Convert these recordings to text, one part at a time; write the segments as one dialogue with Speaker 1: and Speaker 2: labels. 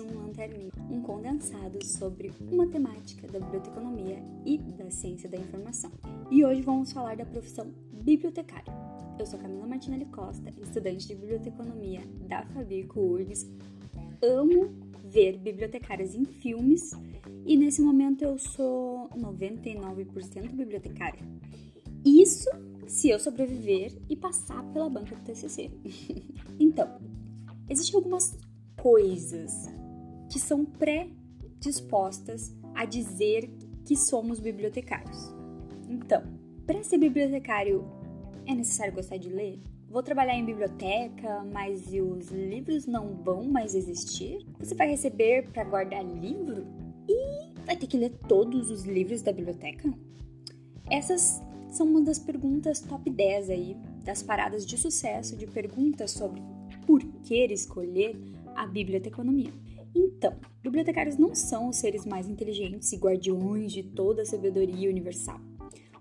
Speaker 1: um Lanterninha, um condensado sobre uma temática da biblioteconomia e da ciência da informação. E hoje vamos falar da profissão bibliotecário. Eu sou Camila Martinelli Costa, estudante de biblioteconomia da Fabico URGS. Amo ver bibliotecárias em filmes e nesse momento eu sou 99% bibliotecária. Isso se eu sobreviver e passar pela banca do TCC. então, existem algumas coisas que são pré-dispostas a dizer que somos bibliotecários. Então, para ser bibliotecário é necessário gostar de ler? Vou trabalhar em biblioteca, mas os livros não vão mais existir? Você vai receber para guardar livro? E vai ter que ler todos os livros da biblioteca? Essas são uma das perguntas top 10 aí das paradas de sucesso de perguntas sobre por que escolher a biblioteconomia. Então, bibliotecários não são os seres mais inteligentes e guardiões de toda a sabedoria universal.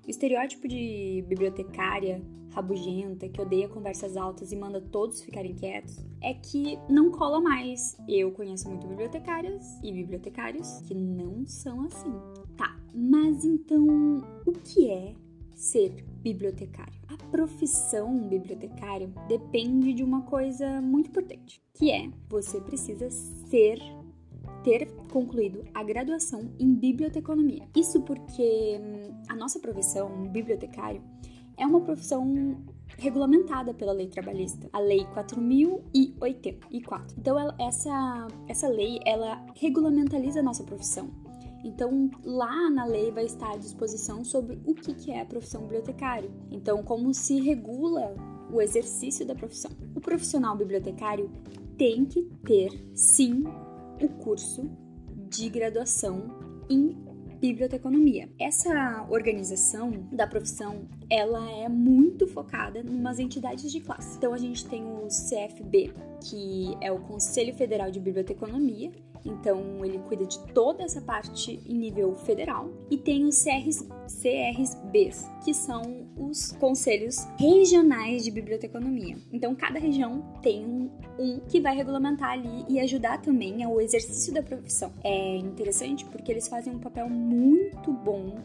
Speaker 1: O estereótipo de bibliotecária rabugenta, que odeia conversas altas e manda todos ficarem quietos, é que não cola mais. Eu conheço muito bibliotecárias e bibliotecários que não são assim. Tá, mas então o que é ser bibliotecário. A profissão bibliotecário depende de uma coisa muito importante, que é você precisa ser ter concluído a graduação em biblioteconomia. Isso porque hum, a nossa profissão bibliotecário é uma profissão regulamentada pela lei trabalhista, a lei 4084. Então ela, essa essa lei ela regulamentaliza a nossa profissão. Então, lá na lei vai estar à disposição sobre o que é a profissão bibliotecário. Então, como se regula o exercício da profissão. O profissional bibliotecário tem que ter, sim, o curso de graduação em biblioteconomia. Essa organização da profissão, ela é muito focada em umas entidades de classe. Então a gente tem o CFB, que é o Conselho Federal de Biblioteconomia, então ele cuida de toda essa parte em nível federal. E tem os CRs, CRBs, que são os conselhos regionais de biblioteconomia. Então cada região tem um, que vai regulamentar ali e ajudar também ao exercício da profissão. É interessante porque eles fazem um papel muito bom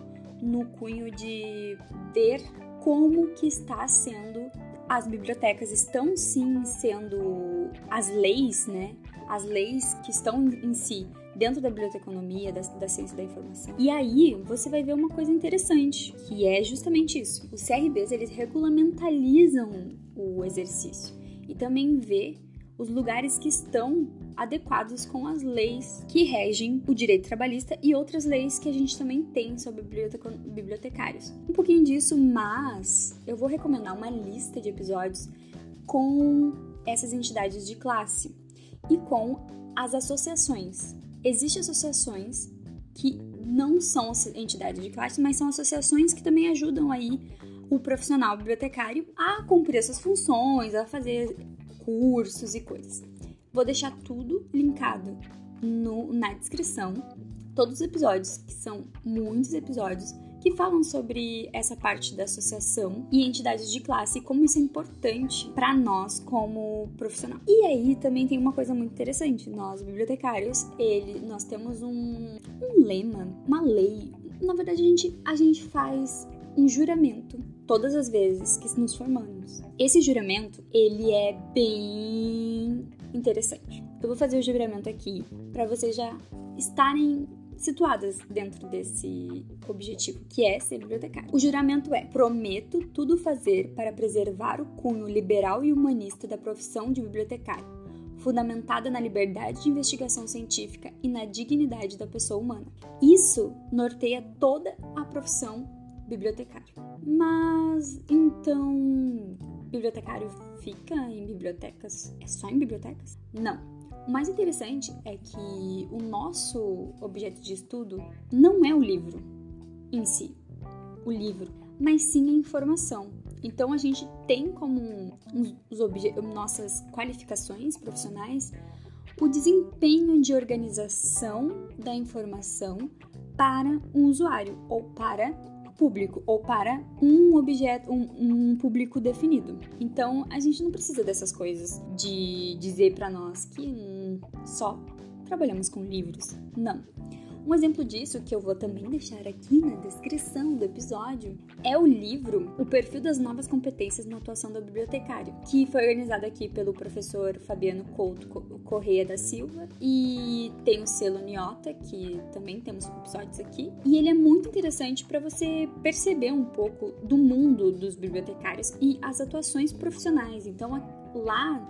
Speaker 1: no cunho de ver como que está sendo as bibliotecas estão sim sendo as leis, né? As leis que estão em si dentro da biblioteconomia, da, da ciência da informação. E aí você vai ver uma coisa interessante, que é justamente isso. Os CRBs eles regulamentalizam o exercício e também vê os lugares que estão adequados com as leis que regem o direito trabalhista e outras leis que a gente também tem sobre bibliotecários. Um pouquinho disso, mas eu vou recomendar uma lista de episódios com essas entidades de classe e com as associações. Existem associações que não são entidades de classe, mas são associações que também ajudam aí o profissional bibliotecário a cumprir suas funções, a fazer cursos e coisas. Vou deixar tudo linkado no, na descrição, todos os episódios, que são muitos episódios, que falam sobre essa parte da associação e entidades de classe e como isso é importante para nós como profissional. E aí também tem uma coisa muito interessante, nós bibliotecários, ele, nós temos um, um lema, uma lei. Na verdade, a gente, a gente faz um juramento todas as vezes que nos formamos. Esse juramento, ele é bem interessante. Eu vou fazer o juramento aqui para vocês já estarem situadas dentro desse objetivo, que é ser bibliotecário. O juramento é: prometo tudo fazer para preservar o cunho liberal e humanista da profissão de bibliotecário, fundamentada na liberdade de investigação científica e na dignidade da pessoa humana. Isso norteia toda a profissão bibliotecário. Mas então, bibliotecário fica em bibliotecas? É só em bibliotecas? Não. O mais interessante é que o nosso objeto de estudo não é o livro em si, o livro, mas sim a informação. Então a gente tem como os nossas qualificações profissionais o desempenho de organização da informação para um usuário ou para público ou para um objeto, um, um público definido. Então a gente não precisa dessas coisas de dizer para nós que hum, só trabalhamos com livros. Não. Um exemplo disso, que eu vou também deixar aqui na descrição do episódio, é o livro O Perfil das Novas Competências na Atuação do Bibliotecário, que foi organizado aqui pelo professor Fabiano Couto Correia da Silva e tem o selo Niota, que também temos episódios aqui. E ele é muito interessante para você perceber um pouco do mundo dos bibliotecários e as atuações profissionais. Então, lá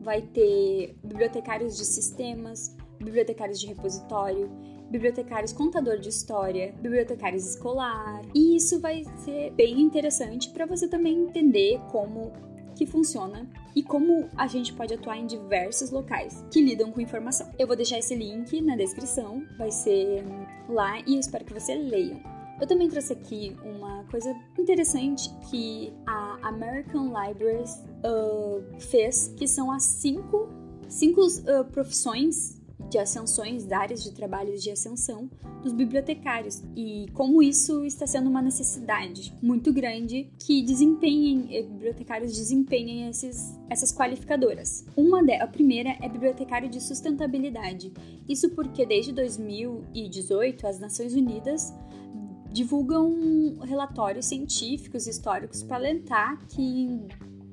Speaker 1: vai ter bibliotecários de sistemas, bibliotecários de repositório, bibliotecários contador de história, bibliotecários escolar. E isso vai ser bem interessante para você também entender como que funciona e como a gente pode atuar em diversos locais que lidam com informação. Eu vou deixar esse link na descrição, vai ser lá e eu espero que você leia. Eu também trouxe aqui uma coisa interessante que a American Libraries uh, fez, que são as cinco, cinco uh, profissões de ascensões, áreas de trabalhos de ascensão dos bibliotecários e como isso está sendo uma necessidade muito grande que desempenhem, eh, bibliotecários desempenhem esses, essas qualificadoras. Uma de, a primeira é bibliotecário de sustentabilidade. Isso porque desde 2018 as Nações Unidas divulgam relatórios científicos históricos para alentar que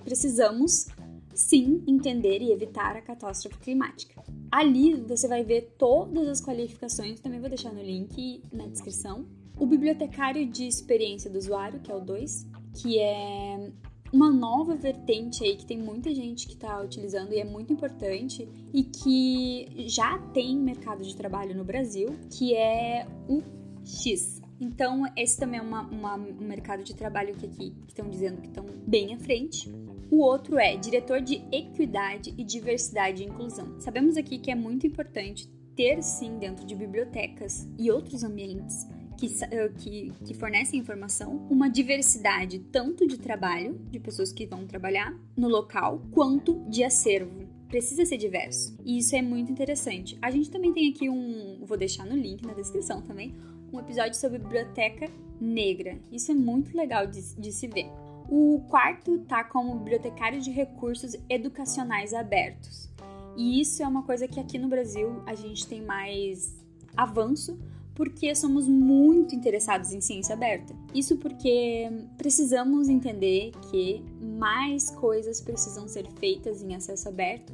Speaker 1: precisamos sim entender e evitar a catástrofe climática. Ali você vai ver todas as qualificações, também vou deixar no link na descrição. O bibliotecário de experiência do usuário, que é o 2, que é uma nova vertente aí que tem muita gente que está utilizando e é muito importante e que já tem mercado de trabalho no Brasil, que é o X. Então, esse também é uma, uma, um mercado de trabalho que aqui estão dizendo que estão bem à frente. O outro é diretor de equidade e diversidade e inclusão. Sabemos aqui que é muito importante ter sim dentro de bibliotecas e outros ambientes que, eh, que, que, fornecem informação, uma diversidade tanto de trabalho, de pessoas que vão trabalhar no local, quanto de acervo. Precisa ser diverso. E isso é muito interessante. A gente também tem aqui um. Vou deixar no link na descrição também. Um episódio sobre biblioteca negra. Isso é muito legal de, de se ver. O quarto tá como bibliotecário de recursos educacionais abertos. E isso é uma coisa que aqui no Brasil a gente tem mais avanço, porque somos muito interessados em ciência aberta. Isso porque precisamos entender que mais coisas precisam ser feitas em acesso aberto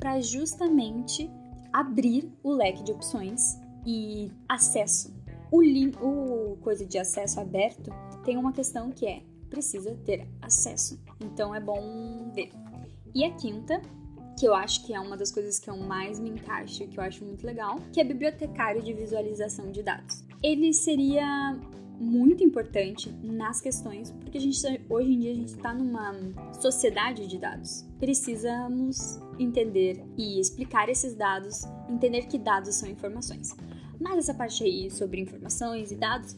Speaker 1: para justamente abrir o leque de opções e acesso. O, o coisa de acesso aberto tem uma questão que é precisa ter acesso. Então é bom ver. E a quinta, que eu acho que é uma das coisas que eu mais me encaixo, que eu acho muito legal, que é bibliotecário de visualização de dados. Ele seria muito importante nas questões, porque a gente hoje em dia a gente está numa sociedade de dados. Precisamos entender e explicar esses dados, entender que dados são informações. Mas essa parte aí sobre informações e dados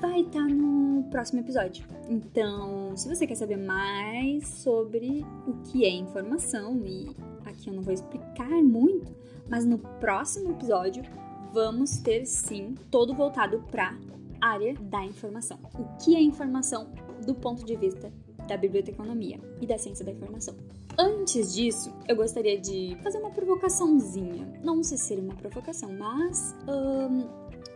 Speaker 1: vai estar tá no próximo episódio. Então, se você quer saber mais sobre o que é informação, e aqui eu não vou explicar muito, mas no próximo episódio vamos ter sim todo voltado para área da informação. O que é informação do ponto de vista da biblioteconomia e da ciência da informação. Antes disso, eu gostaria de fazer uma provocaçãozinha. Não sei se seria uma provocação, mas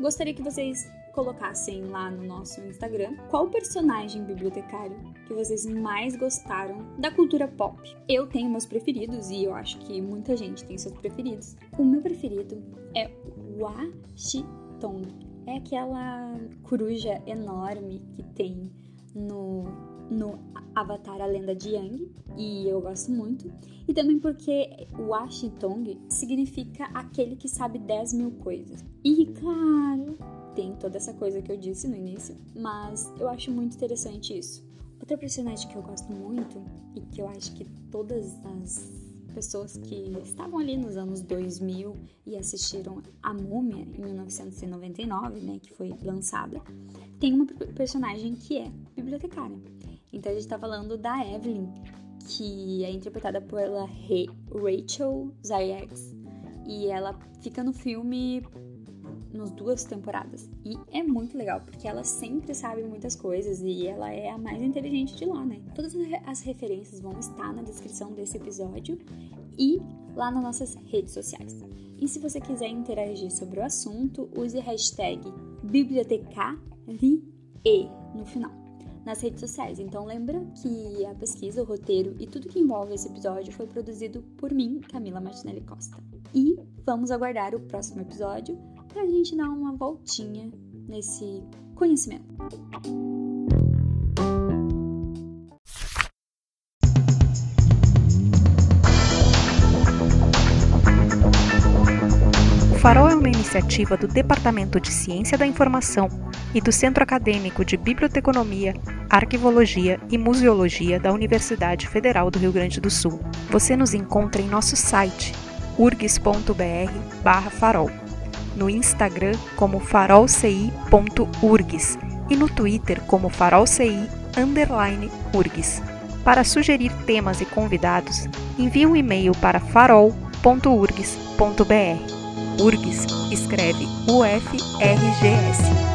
Speaker 1: gostaria que vocês colocassem lá no nosso Instagram qual personagem bibliotecário que vocês mais gostaram da cultura pop. Eu tenho meus preferidos e eu acho que muita gente tem seus preferidos. O meu preferido é Washington. É aquela coruja enorme que tem no no Avatar A Lenda de Yang, e eu gosto muito. E também porque Washington significa aquele que sabe 10 mil coisas. E claro, tem toda essa coisa que eu disse no início, mas eu acho muito interessante isso. Outra personagem que eu gosto muito e que eu acho que todas as pessoas que estavam ali nos anos 2000 e assistiram A Múmia em 1999, né, que foi lançada, tem uma personagem que é bibliotecária. Então a gente tá falando da Evelyn, que é interpretada pela Rachel Zayeks, e ela fica no filme nas duas temporadas. E é muito legal, porque ela sempre sabe muitas coisas e ela é a mais inteligente de lá, né? Todas as referências vão estar na descrição desse episódio e lá nas nossas redes sociais. E se você quiser interagir sobre o assunto, use a hashtag bibliotecavie no final nas redes sociais. Então lembra que a pesquisa, o roteiro e tudo que envolve esse episódio foi produzido por mim, Camila Martinelli Costa. E vamos aguardar o próximo episódio para a gente dar uma voltinha nesse conhecimento.
Speaker 2: O Farol é uma iniciativa do Departamento de Ciência da Informação e do Centro Acadêmico de Biblioteconomia, Arquivologia e Museologia da Universidade Federal do Rio Grande do Sul. Você nos encontra em nosso site urgs.br/farol, no Instagram como farolci.urgs e no Twitter como farolci_urgs. Para sugerir temas e convidados, envie um e-mail para farol.urgs.br. URGS escreve UFRGS.